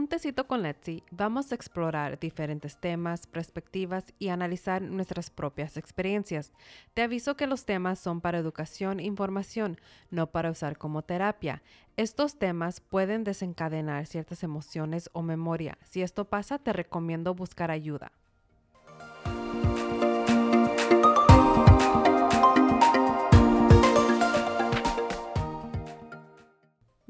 un tecito con Letzi vamos a explorar diferentes temas, perspectivas y analizar nuestras propias experiencias. Te aviso que los temas son para educación e información, no para usar como terapia. Estos temas pueden desencadenar ciertas emociones o memoria. Si esto pasa, te recomiendo buscar ayuda.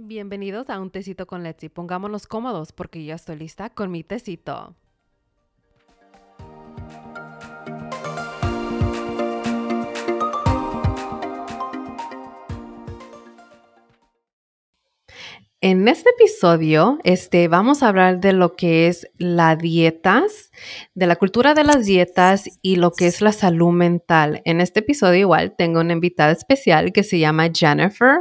Bienvenidos a un tecito con Letzi. Pongámonos cómodos porque ya estoy lista con mi tecito. En este episodio, este, vamos a hablar de lo que es las dietas, de la cultura de las dietas y lo que es la salud mental. En este episodio igual tengo una invitada especial que se llama Jennifer,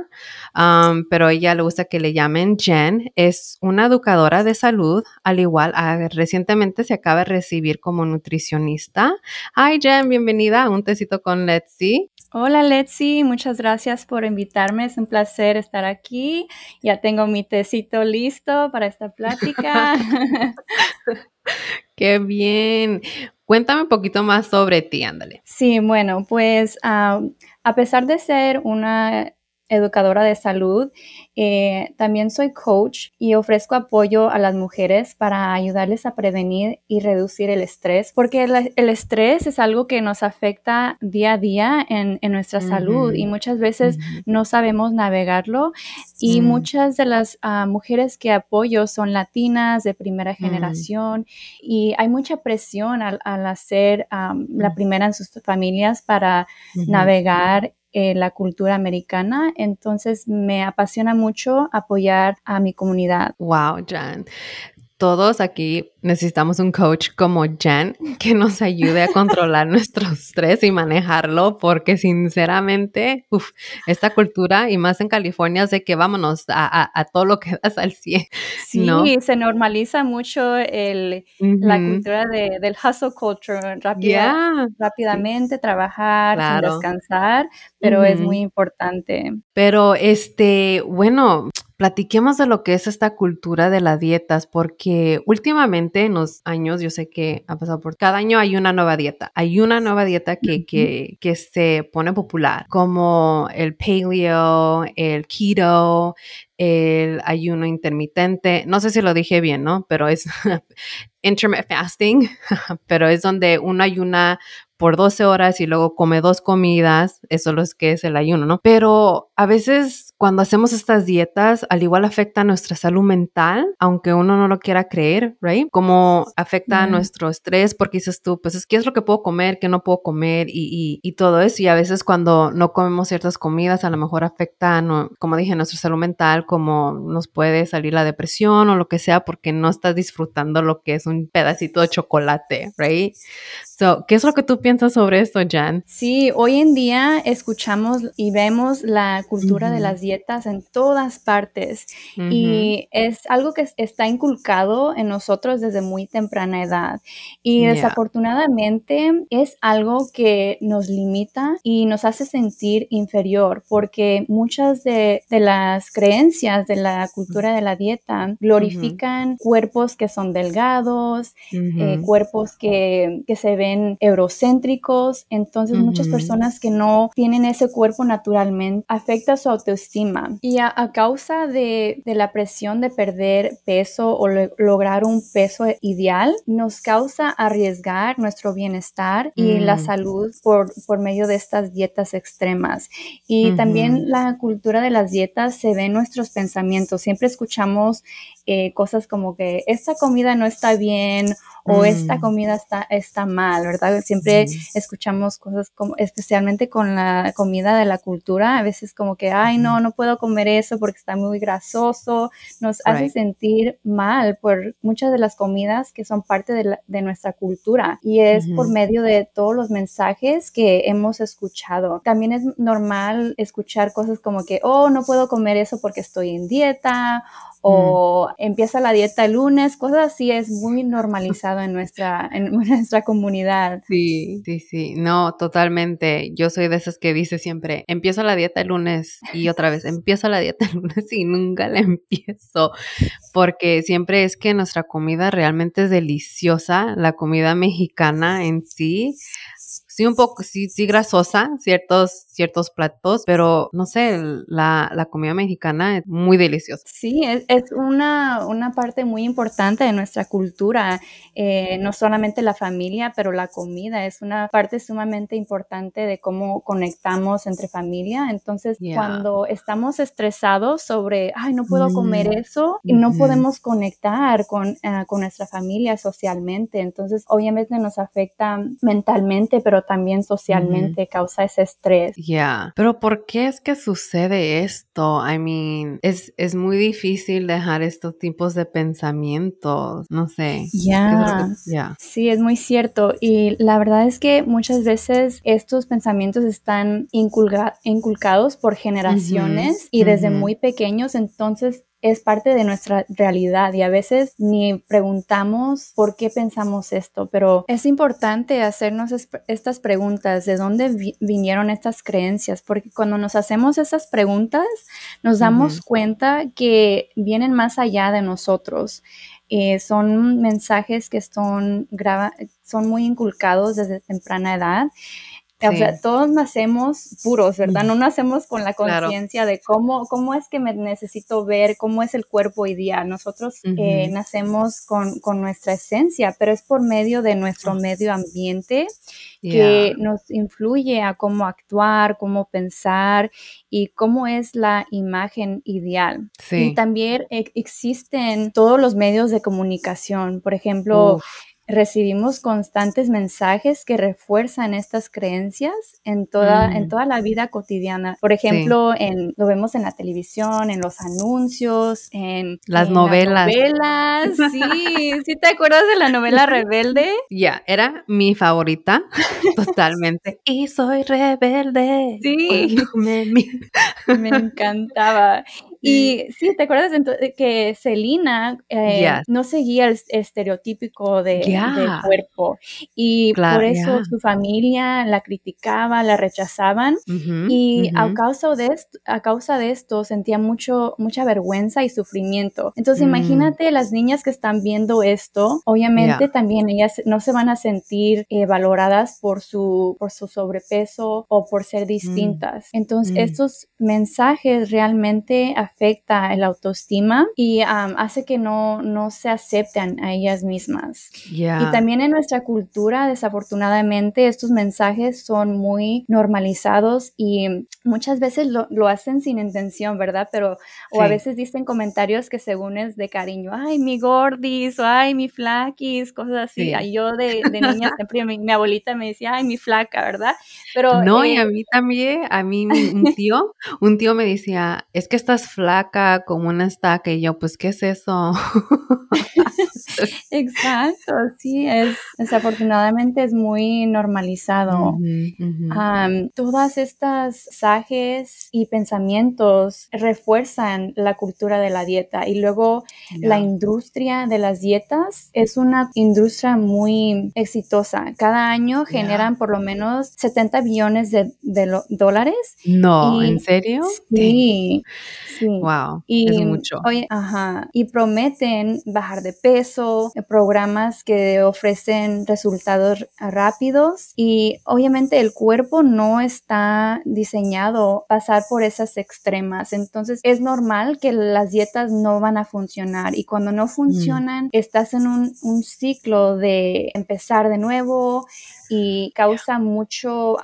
um, pero a ella le gusta que le llamen Jen. Es una educadora de salud, al igual, ah, recientemente se acaba de recibir como nutricionista. Hi Jen, bienvenida a un tecito con Let's Hola Letzi, muchas gracias por invitarme. Es un placer estar aquí. Ya tengo mi tecito listo para esta plática. Qué bien. Cuéntame un poquito más sobre ti, ándale. Sí, bueno, pues ah, a pesar de ser una educadora de salud. Eh, también soy coach y ofrezco apoyo a las mujeres para ayudarles a prevenir y reducir el estrés, porque el, estrés es algo que nos afecta día a día en, nuestra salud y muchas veces no sabemos navegarlo. Y muchas de las ah, mujeres que apoyo son latinas de primera mm. generación y hay mucha presión al, hacer la primera en sus familias para navegar eh, la cultura americana, entonces me apasiona mucho apoyar a mi comunidad. Wow, Jan todos aquí necesitamos un coach como Jen que nos ayude a controlar nuestro estrés y manejarlo, porque sinceramente, esta cultura y más en California es de que vámonos a, todo lo que das al 100. Sí, se normaliza mucho el, la cultura del hustle culture, rápidamente trabajar, descansar, pero es muy importante. Pero este, bueno, platiquemos de lo que es esta cultura de las dietas, porque últimamente en los años, yo sé que ha pasado por cada año hay una nueva dieta, hay una nueva dieta que, que, que se pone popular, como el paleo, el keto, el ayuno intermitente, no sé si lo dije bien, ¿no? Pero es intermittent fasting, pero es donde uno ayuna por 12 horas y luego come dos comidas, eso es lo que es el ayuno, ¿no? Pero a veces cuando hacemos estas dietas, al igual afecta a nuestra salud mental, aunque uno no lo quiera creer, ¿right? Como afecta a nuestro estrés, porque dices tú, pues es que es lo que puedo comer, que no puedo comer y, y, todo eso. Y a veces cuando no comemos ciertas comidas, a lo mejor afecta, no, como dije, nuestra salud mental, como nos puede salir la depresión o lo que sea, porque no estás disfrutando lo que es un pedacito de chocolate, ¿right? So, ¿Qué es lo que tú piensas sobre esto, Jan? Sí, hoy en día escuchamos y vemos la cultura de las dietas en todas partes y es algo que está inculcado en nosotros desde muy temprana edad y desafortunadamente es algo que nos limita y nos hace sentir inferior porque muchas de, las creencias de la cultura de la dieta glorifican cuerpos que son delgados, eh, cuerpos que, que se ven eurocéntricos, entonces muchas personas que no tienen ese cuerpo naturalmente afecta su autoestima. Y a, causa de, la presión de perder peso o lograr un peso ideal nos causa arriesgar nuestro bienestar y la mm. salud por, por medio de estas dietas extremas. Y también la cultura de las dietas se ve en nuestros pensamientos. Siempre escuchamos eh, cosas como que esta comida no está bien o esta mm. comida está, está mal, ¿verdad? Siempre escuchamos cosas como, especialmente con la comida de la cultura, a veces como que, ay, no, no puedo comer eso porque está muy grasoso, nos hace sentir mal por muchas de las comidas que son parte de, nuestra cultura y es por medio de todos los mensajes que hemos escuchado. También es normal escuchar cosas como que, oh, no puedo comer eso porque estoy en dieta o empieza la dieta el lunes, cosas así es muy normalizado en nuestra, en nuestra comunidad. Sí, sí, sí, no, totalmente. Yo soy de esas que dice siempre, empiezo la dieta el lunes y otra vez, empiezo la dieta el lunes y nunca la empiezo, porque siempre es que nuestra comida realmente es deliciosa, la comida mexicana en sí sí un poco, sí, sí grasosa, ciertos, ciertos platos, pero no sé, la, la comida mexicana es muy deliciosa. Sí, es, es una, una, parte muy importante de nuestra cultura, eh, no solamente la familia, pero la comida es una parte sumamente importante de cómo conectamos entre familia. Entonces, cuando estamos estresados sobre, ay, no puedo comer mm, eso, y no podemos conectar con, uh, con nuestra familia socialmente. Entonces, obviamente nos afecta mentalmente, pero también socialmente causa ese estrés. Ya, pero ¿por qué es que sucede esto? I mean, es, es muy difícil dejar estos tipos de pensamientos, no sé. Ya, sí, es muy cierto. Y la verdad es que muchas veces estos pensamientos están inculcados por generaciones y desde muy pequeños, entonces es parte de nuestra realidad y a veces ni preguntamos por qué pensamos esto, pero es importante hacernos estas preguntas, de dónde vinieron estas creencias, porque cuando nos hacemos esas preguntas nos damos cuenta que vienen más allá de nosotros. Eh, son mensajes que son, son muy inculcados desde temprana edad o sea, todos nacemos puros, ¿verdad? No nacemos con la conciencia de cómo, cómo es que me necesito ver, cómo es el cuerpo ideal. Nosotros eh, nacemos con, con, nuestra esencia, pero es por medio de nuestro medio ambiente que nos influye a cómo actuar, cómo pensar y cómo es la imagen ideal. Y también existen todos los medios de comunicación. Por ejemplo, recibimos constantes mensajes que refuerzan estas creencias en toda, en toda la vida cotidiana. Por ejemplo, en, lo vemos en la televisión, en los anuncios, en las novelas. Las novelas. Sí, ¿sí te acuerdas de la novela Rebelde? Ya, era mi favorita, totalmente. y soy rebelde. Sí, me encantaba. Y sí, ¿te acuerdas que Selina eh, no seguía el estereotípico de, del cuerpo? Y por eso su familia la criticaba, la rechazaban. y a, causa de esto, a causa de esto sentía mucho, mucha vergüenza y sufrimiento. Entonces, mm. imagínate las niñas que están viendo esto, obviamente también ellas no se van a sentir eh, valoradas por su, por su sobrepeso o por ser mm. distintas. Entonces, mm. estos mensajes realmente afecta el autoestima y hace que no, no se acepten a ellas mismas. Y también en nuestra cultura, desafortunadamente, estos mensajes son muy normalizados y muchas veces lo, lo hacen sin intención, ¿verdad? Pero, o a veces dicen comentarios que según es de cariño, ay, mi gordis, o ay, mi flaquis, cosas así. Yo de, de niña siempre, mi, abuelita me decía, ay, mi flaca, ¿verdad? Pero... No, y a eh, mí también, a mí un tío, un tío me decía, es que estás flaca como una estaca, y yo, pues, ¿qué es eso? Exacto, sí, es desafortunadamente es muy normalizado. todas estas sajes y pensamientos refuerzan la cultura de la dieta y luego la industria de las dietas es una industria muy exitosa. Cada año generan por lo menos 70 billones de, dólares. No, ¿en serio? Sí, sí. Wow, y, es mucho. ajá, y prometen bajar de peso, programas que ofrecen resultados rápidos y obviamente el cuerpo no está diseñado pasar por esas extremas. Entonces es normal que las dietas no van a funcionar y cuando no mm. funcionan estás en un, un ciclo de empezar de nuevo y causa mucho...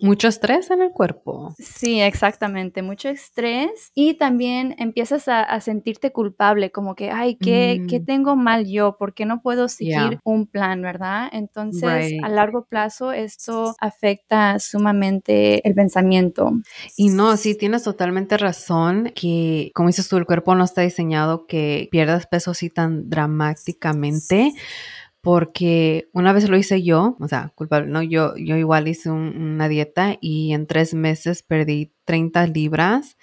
mucho estrés en el cuerpo. Sí, exactamente, mucho estrés y también empiezas a, sentirte culpable, como que, ay, ¿qué, ¿qué, mm. tengo mal yo? ¿Por qué no puedo seguir un plan, verdad? Entonces, a largo plazo, esto afecta sumamente el pensamiento. Y no, sí, tienes totalmente razón que, como dices tú, el cuerpo no está diseñado que pierdas peso así tan dramáticamente porque una vez lo hice yo, o sea, culpable, ¿no? Yo, yo igual hice una dieta y en tres meses perdí 30 libras,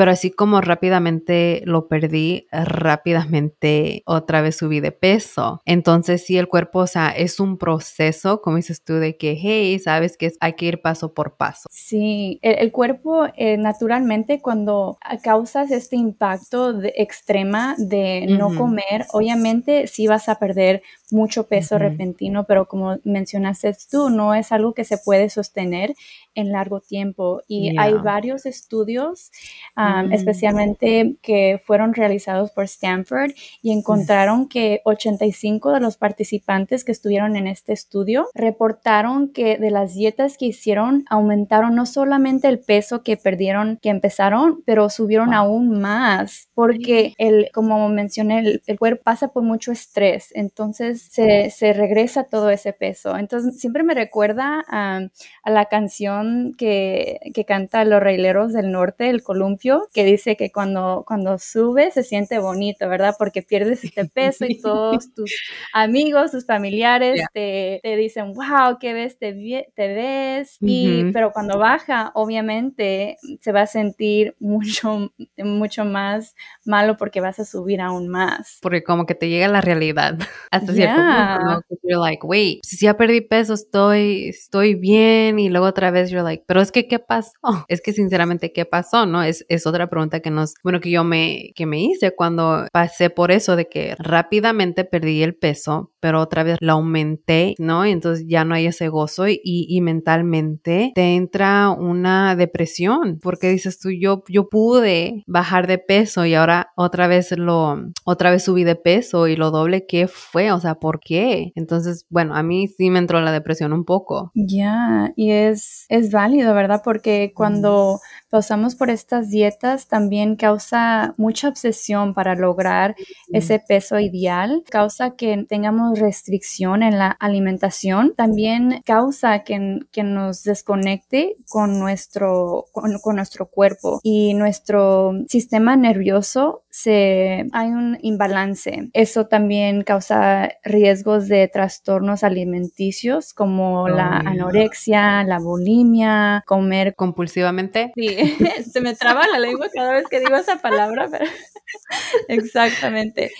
pero así como rápidamente lo perdí, rápidamente otra vez subí de peso. Entonces, sí, el cuerpo, o sea, es un proceso, como dices tú, de que, hey, sabes que hay que ir paso por paso. Sí, el, cuerpo eh, naturalmente cuando causas este impacto de, extrema de no comer, obviamente sí vas a perder mucho peso repentino, pero como mencionaste tú, no es algo que se puede sostener en largo tiempo. Y hay varios estudios, mm. especialmente que fueron realizados por Stanford, y encontraron que 85 de los participantes que estuvieron en este estudio reportaron que de las dietas que hicieron aumentaron no solamente el peso que perdieron, que empezaron, pero subieron aún más, porque el, como mencioné, el cuerpo pasa por mucho estrés. Entonces, se, regresa todo ese peso. Entonces siempre me recuerda a, la canción que, canta Los Reileros del Norte, el columpio, que dice que cuando, cuando sube se siente bonito, ¿verdad? Porque pierdes este peso y todos tus amigos, tus familiares te, dicen, wow, qué ves, te, ves. y, pero cuando baja, obviamente se va a sentir mucho, mucho más malo porque vas a subir aún más. Porque como que te llega la realidad hasta cierto punto, You're like, wait, si ya perdí peso, estoy, estoy bien y luego otra vez you're like, pero es que, ¿qué pasó? Es que sinceramente, ¿qué pasó? ¿No? Es, es otra pregunta que nos, bueno, que yo me, que me hice cuando pasé por eso de que rápidamente perdí el peso, pero otra vez lo aumenté, ¿no? Y entonces ya no hay ese gozo y, y mentalmente te entra una depresión porque dices tú, yo, yo pude bajar de peso y ahora otra vez lo, otra vez subí de peso y lo doble que fue, o sea, ¿por qué? Entonces, bueno, a mí sí me entró la depresión un poco. Ya, y es, es válido, ¿verdad? Porque cuando pasamos por estas dietas también causa mucha obsesión para lograr ese peso ideal, causa que tengamos restricción en la alimentación, también causa que, que nos desconecte con nuestro, con, nuestro cuerpo y nuestro sistema nervioso se, hay un imbalance. Eso también causa riesgos de trastornos alimenticios como la anorexia, la bulimia, comer compulsivamente. Sí, se me traba la lengua cada vez que digo esa palabra, pero exactamente.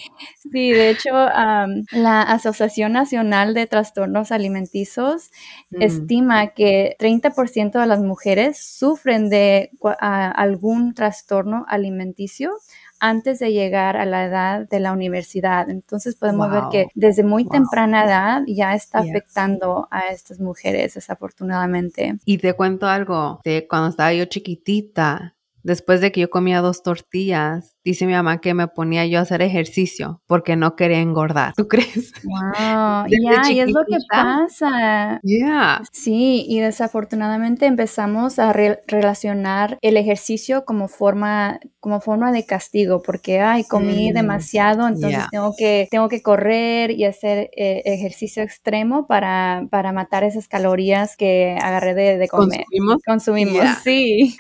Sí, de hecho, la Asociación Nacional de Trastornos Alimenticios mm. estima que 30% de las mujeres sufren de algún trastorno alimenticio antes de llegar a la edad de la universidad. Entonces podemos ver que desde muy temprana edad ya está afectando a estas mujeres, desafortunadamente. Y te cuento algo, de cuando estaba yo chiquitita, después de que yo comía dos tortillas, dice mi mamá que me ponía yo a hacer ejercicio porque no quería engordar. ¿Tú crees? Wow, ya, y es lo que pasa. Yeah. Sí, y desafortunadamente empezamos a relacionar el ejercicio como forma como forma de castigo porque ay, comí mm, demasiado, entonces tengo que tengo que correr y hacer eh, ejercicio extremo para, para matar esas calorías que agarré de, comer. Consumimos. Consumimos, sí.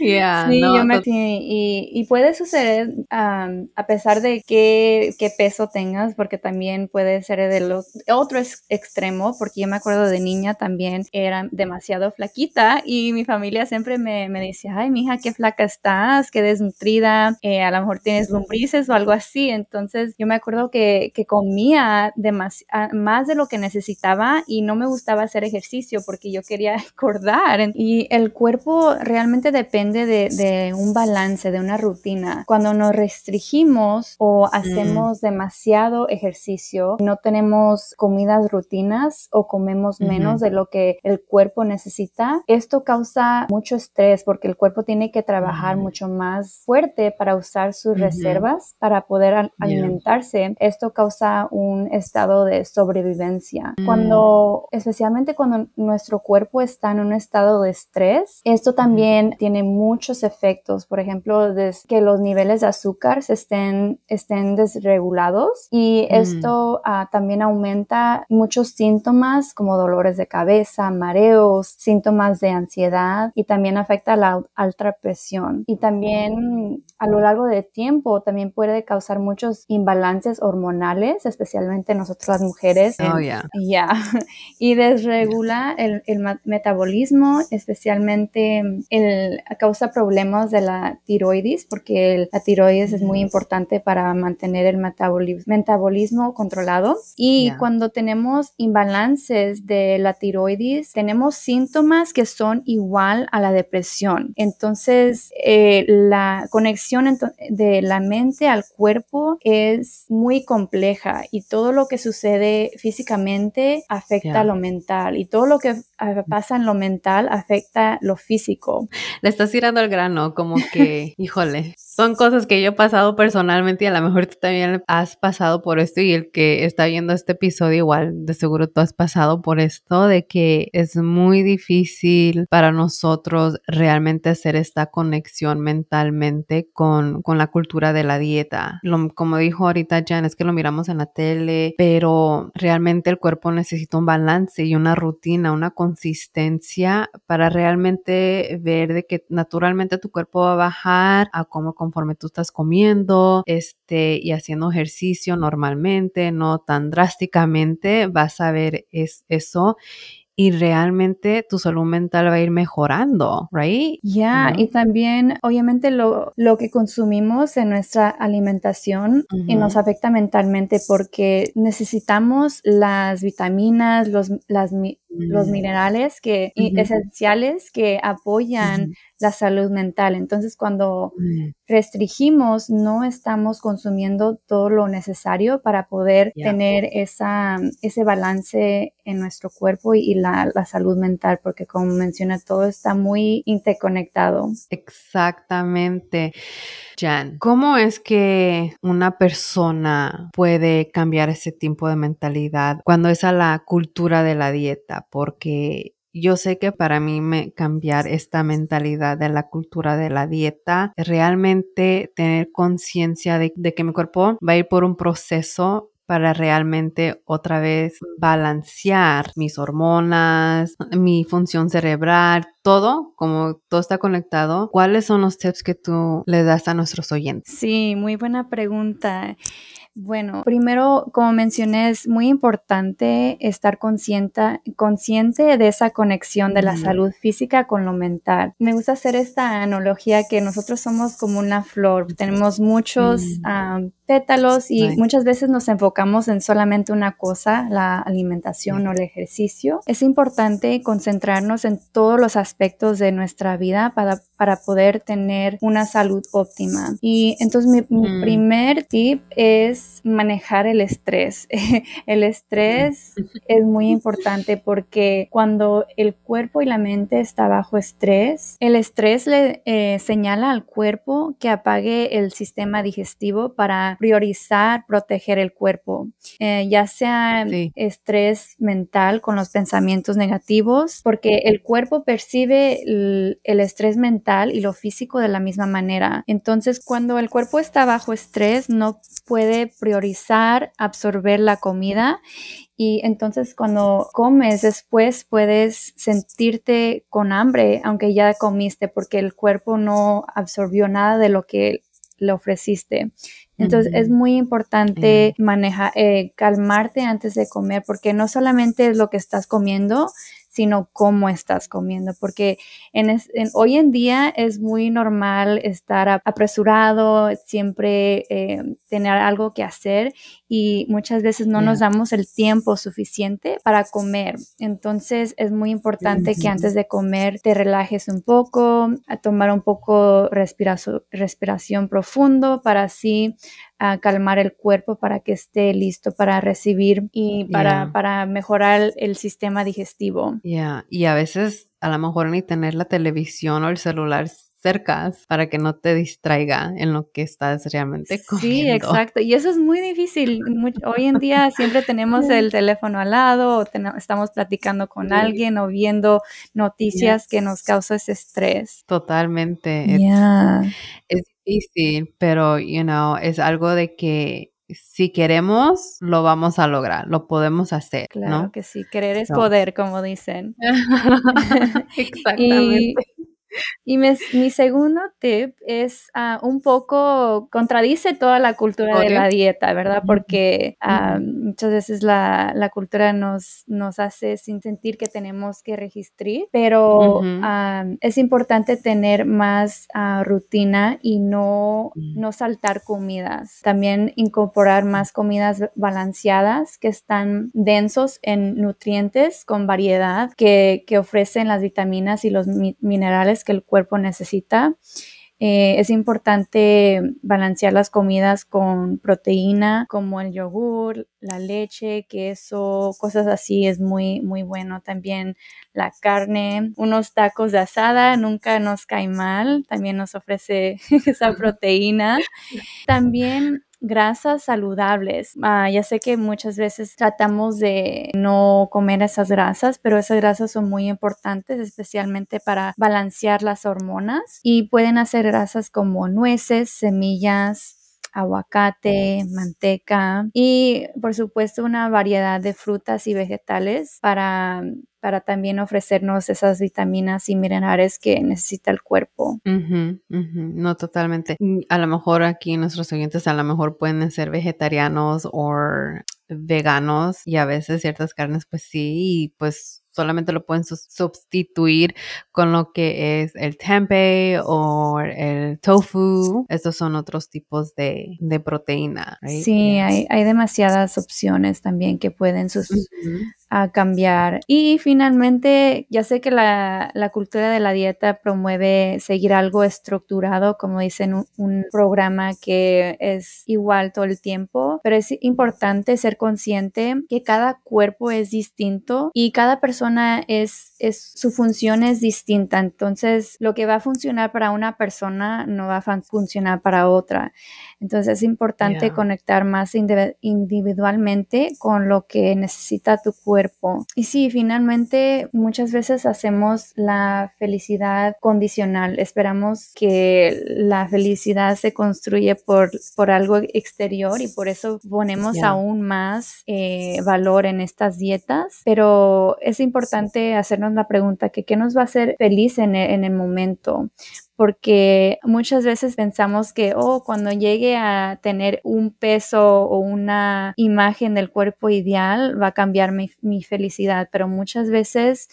Yeah, sí, yo me, y, y puede suceder a pesar de qué, peso tengas, porque también puede ser de otro extremo, porque yo me acuerdo de niña también era demasiado flaquita y mi familia siempre me, me decía, ay, mija, qué flaca estás, qué desnutrida, eh, a lo mejor tienes lombrices o algo así. Entonces yo me acuerdo que, comía más de lo que necesitaba y no me gustaba hacer ejercicio porque yo quería engordar. Y el cuerpo realmente depende de, de un balance, de una rutina. Cuando nos restringimos o mm. hacemos demasiado ejercicio, no tenemos comidas rutinas o comemos menos de lo que el cuerpo necesita, esto causa mucho estrés porque el cuerpo tiene que trabajar mucho más fuerte para usar sus reservas para poder alimentarse. Esto causa un estado de sobrevivencia. Mm. Cuando, especialmente cuando nuestro cuerpo está en un estado de estrés, esto también tiene muchos efectos. Por ejemplo, que los niveles de azúcar se estén, estén desregulados y mm. esto ah, también aumenta muchos síntomas como dolores de cabeza, mareos, síntomas de ansiedad y también afecta la alta presión. Y también a lo largo del tiempo también puede causar muchos imbalances hormonales, especialmente nosotros las mujeres. Oh, ya. Y desregula el, el, metabolismo, especialmente el, causa problemas de la tiroides, porque la tiroides es muy importante para mantener el metabolismo, controlado. Y cuando tenemos imbalances de la tiroides, tenemos síntomas que son igual a la depresión. Entonces, eh, la conexión de la mente al cuerpo es muy compleja y todo lo que sucede físicamente afecta lo mental y todo lo que pasa en lo mental afecta lo físico. Le estás tirando el grano, como que, híjole, son cosas que yo he pasado personalmente y a lo mejor tú también has pasado por esto y el que está viendo este episodio igual, de seguro tú has pasado por esto, de que es muy difícil para nosotros realmente hacer esta conexión mentalmente con, con la cultura de la dieta. como dijo ahorita Jan, es que lo miramos en la tele, pero realmente el cuerpo necesita un balance y una rutina, una consistencia para realmente ver de que naturalmente tu cuerpo va a bajar a cómo conforme tú estás comiendo este, y haciendo ejercicio normalmente, no tan drásticamente, vas a ver es, eso y realmente tu salud mental va a ir mejorando, right? Ya, y también obviamente lo, lo, que consumimos en nuestra alimentación y nos afecta mentalmente porque necesitamos las vitaminas, los, las, los minerales que, esenciales que apoyan la salud mental. Entonces, cuando mm. restringimos, no estamos consumiendo todo lo necesario para poder tener esa, ese balance en nuestro cuerpo y, la, la, salud mental, porque como menciona, todo está muy interconectado. Exactamente. Jan, ¿cómo es que una persona puede cambiar ese tipo de mentalidad cuando es a la cultura de la dieta? Porque yo sé que para mí me, cambiar esta mentalidad de la cultura de la dieta, realmente tener conciencia de, de, que mi cuerpo va a ir por un proceso para realmente otra vez balancear mis hormonas, mi función cerebral, todo, como todo está conectado. ¿Cuáles son los tips que tú le das a nuestros oyentes? Sí, muy buena pregunta. Bueno, primero, como mencioné, es muy importante estar consciente, consciente de esa conexión de la salud física con lo mental. Me gusta hacer esta analogía que nosotros somos como una flor, tenemos muchos mm pétalos y muchas veces nos enfocamos en solamente una cosa, la alimentación o el ejercicio. Es importante concentrarnos en todos los aspectos de nuestra vida para, para poder tener una salud óptima. Y entonces mi, mm. primer tip es manejar el estrés. el estrés es muy importante porque cuando el cuerpo y la mente está bajo estrés, el estrés le eh, señala al cuerpo que apague el sistema digestivo para priorizar proteger el cuerpo, eh, ya sea estrés mental con los pensamientos negativos, porque el cuerpo percibe el, el estrés mental y lo físico de la misma manera. Entonces, cuando el cuerpo está bajo estrés, no puede priorizar absorber la comida. Y entonces cuando comes después puedes sentirte con hambre aunque ya comiste porque el cuerpo no absorbió nada de lo que le ofreciste. Entonces es muy importante manejar, eh, calmarte antes de comer, porque no solamente es lo que estás comiendo, sino cómo estás comiendo, porque en, hoy en día es muy normal estar apresurado, siempre eh, tener algo que hacer y muchas veces no nos damos el tiempo suficiente para comer. Entonces es muy importante que antes de comer te relajes un poco, a tomar un poco respiración profundo para así a calmar el cuerpo para que esté listo para recibir y para, para mejorar el sistema digestivo. Ya, y a veces a lo mejor ni tener la televisión o el celular cerca para que no te distraiga en lo que estás realmente comiendo. Sí, exacto. Y eso es muy difícil. hoy en día siempre tenemos el teléfono al lado o estamos platicando con alguien o viendo noticias que nos causa ese estrés. Totalmente. Es, difícil, pero, you know, es algo de que si queremos, lo vamos a lograr, lo podemos hacer. Claro que sí, querer es poder, como dicen. Exactamente. Y mi segundo tip es uh, un poco, contradice toda la cultura de la dieta, ¿verdad? Porque uh, muchas veces la, la, cultura nos, nos hace sin sentir que tenemos que registrar, pero uh, es importante tener más rutina y no, mm. no saltar comidas. También incorporar más comidas balanceadas que están densos en nutrientes con variedad que, que ofrecen las vitaminas y los minerales que el cuerpo necesita. Eh, es importante balancear las comidas con proteína como el yogur, la leche, queso, cosas así es muy muy bueno. También la carne, unos tacos de asada nunca nos cae mal, también nos ofrece esa proteína. También grasas saludables. Ah, ya sé que muchas veces tratamos de no comer esas grasas, pero esas grasas son muy importantes, especialmente para balancear las hormonas y pueden hacer grasas como nueces, semillas, aguacate, manteca y por supuesto una variedad de frutas y vegetales para, para también ofrecernos esas vitaminas y minerales que necesita el cuerpo. No, totalmente. A lo mejor aquí nuestros oyentes a lo mejor pueden ser vegetarianos o veganos y a veces ciertas carnes pues sí y pues solamente lo pueden sustituir con lo que es el tempeh o el tofu. Estos son otros tipos de, proteína. Sí, hay, hay, demasiadas opciones también que pueden sus, a cambiar. Y finalmente, ya sé que la, cultura de la dieta promueve seguir algo estructurado, como dicen, un, un, programa que es igual todo el tiempo, pero es importante ser consciente que cada cuerpo es distinto y cada persona es, es su función es distinta. Entonces, lo que va a funcionar para una persona no va a funcionar para otra. Entonces, es importante conectar más individualmente con lo que necesita tu cuerpo y sí, finalmente muchas veces hacemos la felicidad condicional. Esperamos que la felicidad se construye por, por algo exterior y por eso ponemos aún más eh, valor en estas dietas. Pero es importante hacernos la pregunta que qué nos va a hacer feliz en en el momento porque muchas veces pensamos que, oh, cuando llegue a tener un peso o una imagen del cuerpo ideal, va a cambiar mi, felicidad, pero muchas veces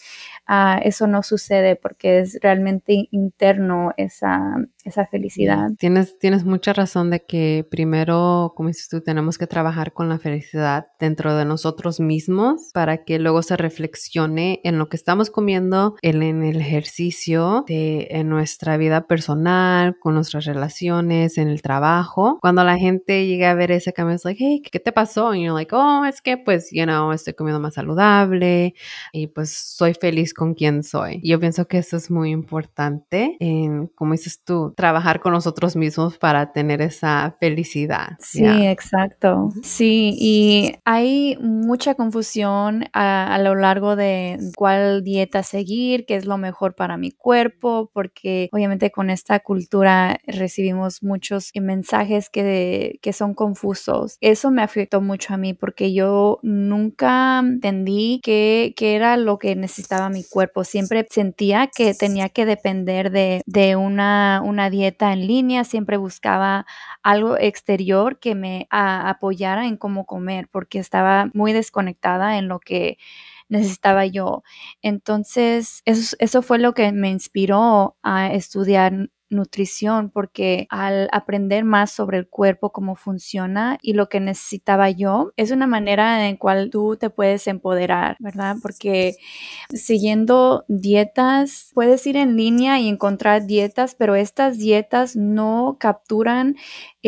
ah, eso no sucede porque es realmente interno esa, esa felicidad. Tienes, tienes mucha razón de que primero, como dices tú, tenemos que trabajar con la felicidad dentro de nosotros mismos para que luego se reflexione en lo que estamos comiendo, en, en el ejercicio, de, en nuestra vida personal, con nuestras relaciones, en el trabajo. Cuando la gente llega a ver ese cambio, es like, hey, ¿qué te pasó? Y you're like, oh, es que pues, you know, estoy comiendo más saludable y pues soy feliz con quien soy. Yo pienso que eso es muy importante, en, como dices tú, trabajar con nosotros mismos para tener esa felicidad. Sí, exacto. Sí, y hay mucha confusión a, a lo largo de cuál dieta seguir, qué es lo mejor para mi cuerpo, porque obviamente con esta cultura recibimos muchos mensajes que, que son confusos. Eso me afectó mucho a mí porque yo nunca entendí qué, era lo que necesitaba mi cuerpo. Siempre sentía que tenía que depender de, una, una dieta en línea, siempre buscaba algo exterior que me apoyara en cómo comer porque estaba muy desconectada en lo que necesitaba yo. Entonces, eso, eso fue lo que me inspiró a estudiar nutrición porque al aprender más sobre el cuerpo, cómo funciona y lo que necesitaba yo, es una manera en cual tú te puedes empoderar, ¿verdad? Porque siguiendo dietas, puedes ir en línea y encontrar dietas, pero estas dietas no capturan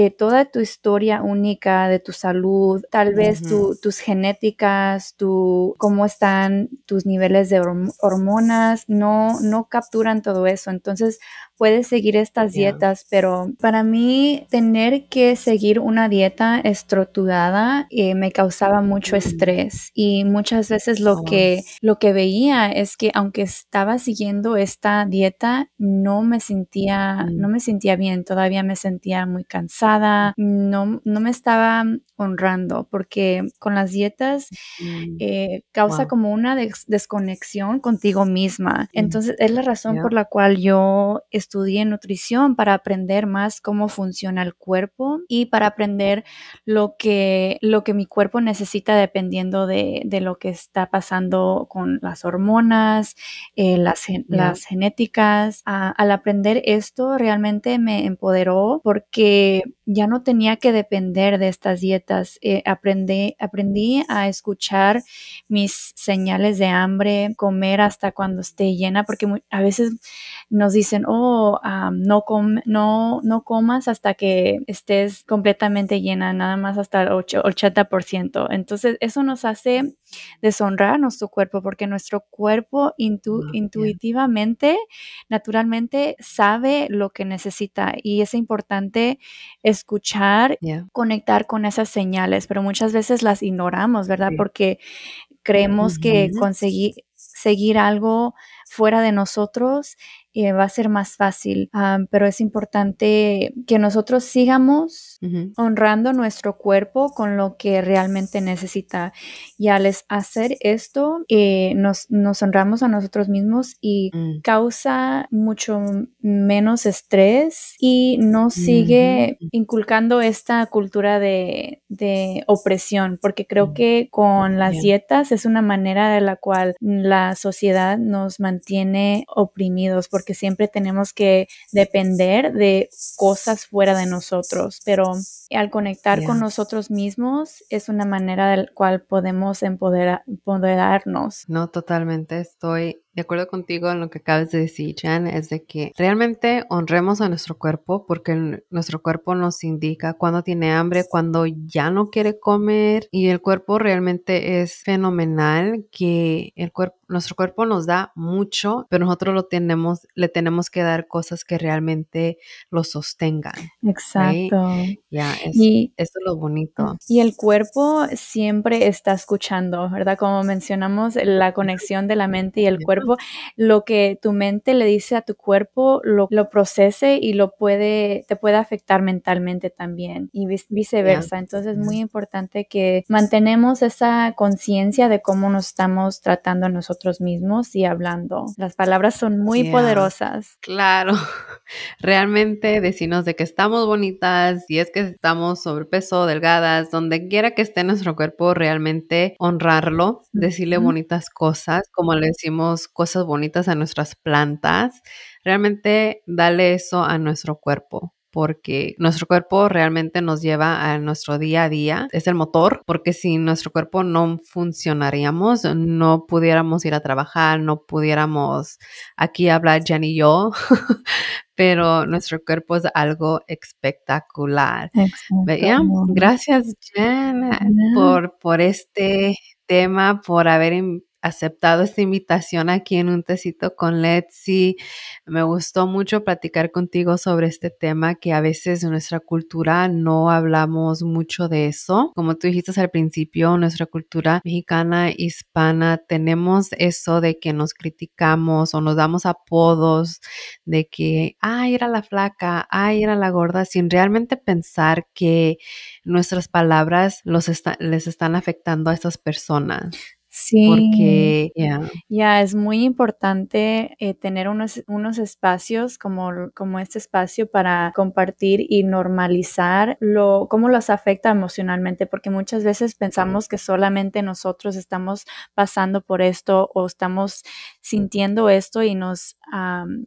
eh, toda tu historia única de tu salud, tal vez tus genéticas, tu, cómo están tus niveles de hormonas, no, no capturan todo eso. Entonces, puedes seguir estas dietas, pero para mí tener que seguir una dieta estructurada eh, me causaba mucho estrés. Y muchas veces lo, oh, que, lo que veía es que aunque estaba siguiendo esta dieta, no me sentía, no mm. me sentía bien, todavía me sentía muy cansada cansada, no, no me estaba honrando porque con las dietas mm, eh, causa como una desconexión contigo misma. Mm, Entonces es la razón por la cual yo estudié nutrición para aprender más cómo funciona el cuerpo y para aprender lo que, lo que mi cuerpo necesita dependiendo de, de lo que está pasando con las hormonas, eh, las, las genéticas. al aprender esto realmente me empoderó porque ya no tenía que depender de estas dietas. Eh, aprendí, aprendí a escuchar mis señales de hambre, comer hasta cuando esté llena, porque a veces nos dicen, oh, no, no, no comas hasta que estés completamente llena, nada más hasta el 80%. Entonces, eso nos hace deshonrar nuestro cuerpo, porque nuestro cuerpo intuitivamente, naturalmente, sabe lo que necesita y es importante escuchar, conectar con esas señales, pero muchas veces las ignoramos, ¿verdad? Porque creemos que conseguir seguir algo fuera de nosotros eh, va a ser más fácil, pero es importante que nosotros sigamos honrando nuestro cuerpo con lo que realmente necesita. Y al hacer esto, eh, nos, nos, honramos a nosotros mismos y mm. causa mucho menos estrés y no sigue inculcando esta cultura de, de opresión, porque creo mm. que con las dietas es una manera de la cual la sociedad nos mantiene oprimidos porque siempre tenemos que depender de cosas fuera de nosotros, pero al conectar con nosotros mismos es una manera del cual podemos empoderarnos. No, totalmente, estoy de acuerdo contigo en lo que acabas de decir, Jan, es de que realmente honremos a nuestro cuerpo porque nuestro cuerpo nos indica cuando tiene hambre, cuando ya no quiere comer y el cuerpo realmente es fenomenal que el cuerpo nuestro cuerpo nos da mucho, pero nosotros lo tenemos, le tenemos que dar cosas que realmente lo sostengan. Exacto. Ya, y, esto es lo bonito. Y el cuerpo siempre está escuchando, ¿verdad? Como mencionamos, la conexión de la mente y el cuerpo lo que tu mente le dice a tu cuerpo lo, lo procese y lo puede, te puede afectar mentalmente también y viceversa. Entonces es muy importante que mantenemos esa conciencia de cómo nos estamos tratando a nosotros mismos y hablando. Las palabras son muy poderosas. Claro, realmente decirnos de que estamos bonitas y es que estamos sobrepeso, delgadas, donde quiera que esté nuestro cuerpo, realmente honrarlo, decirle bonitas cosas, como le decimos cosas bonitas a nuestras plantas, realmente dale eso a nuestro cuerpo porque nuestro cuerpo realmente nos lleva a nuestro día a día, es el motor, porque si nuestro cuerpo no funcionaríamos, no pudiéramos ir a trabajar, no pudiéramos aquí hablar Jen y yo, pero nuestro cuerpo es algo espectacular. Gracias Jen por, por este tema, por haber aceptado esta invitación aquí en un tecito con Letzi. Me gustó mucho platicar contigo sobre este tema que a veces en nuestra cultura no hablamos mucho de eso. Como tú dijiste al principio, nuestra cultura mexicana, hispana, tenemos eso de que nos criticamos o nos damos apodos de que, ay, era la flaca, ay, era la gorda, sin realmente pensar que nuestras palabras los les están afectando a estas personas. Sí. Porque ya es muy importante eh, tener unos, unos espacios como, como este espacio para compartir y normalizar lo, cómo los afecta emocionalmente, porque muchas veces pensamos que solamente nosotros estamos pasando por esto o estamos sintiendo esto y nos,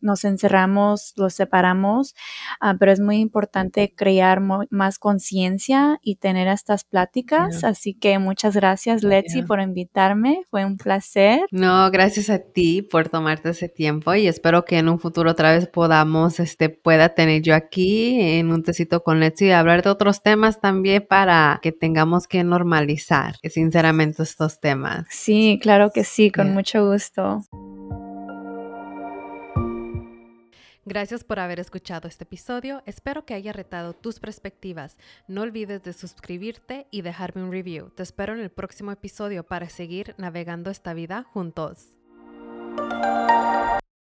nos encerramos, los separamos, ah, pero es muy importante crear más conciencia y tener estas pláticas. Así que muchas gracias, Letzi, por invitarme fue un placer. No, gracias a ti por tomarte ese tiempo y espero que en un futuro otra vez podamos, este, pueda tener yo aquí en un tecito con Let's y hablar de otros temas también para que tengamos que normalizar, sinceramente, estos temas. Sí, claro que sí, con mucho gusto. Gracias por haber escuchado este episodio. Espero que haya retado tus perspectivas. No olvides de suscribirte y dejarme un review. Te espero en el próximo episodio para seguir navegando esta vida juntos.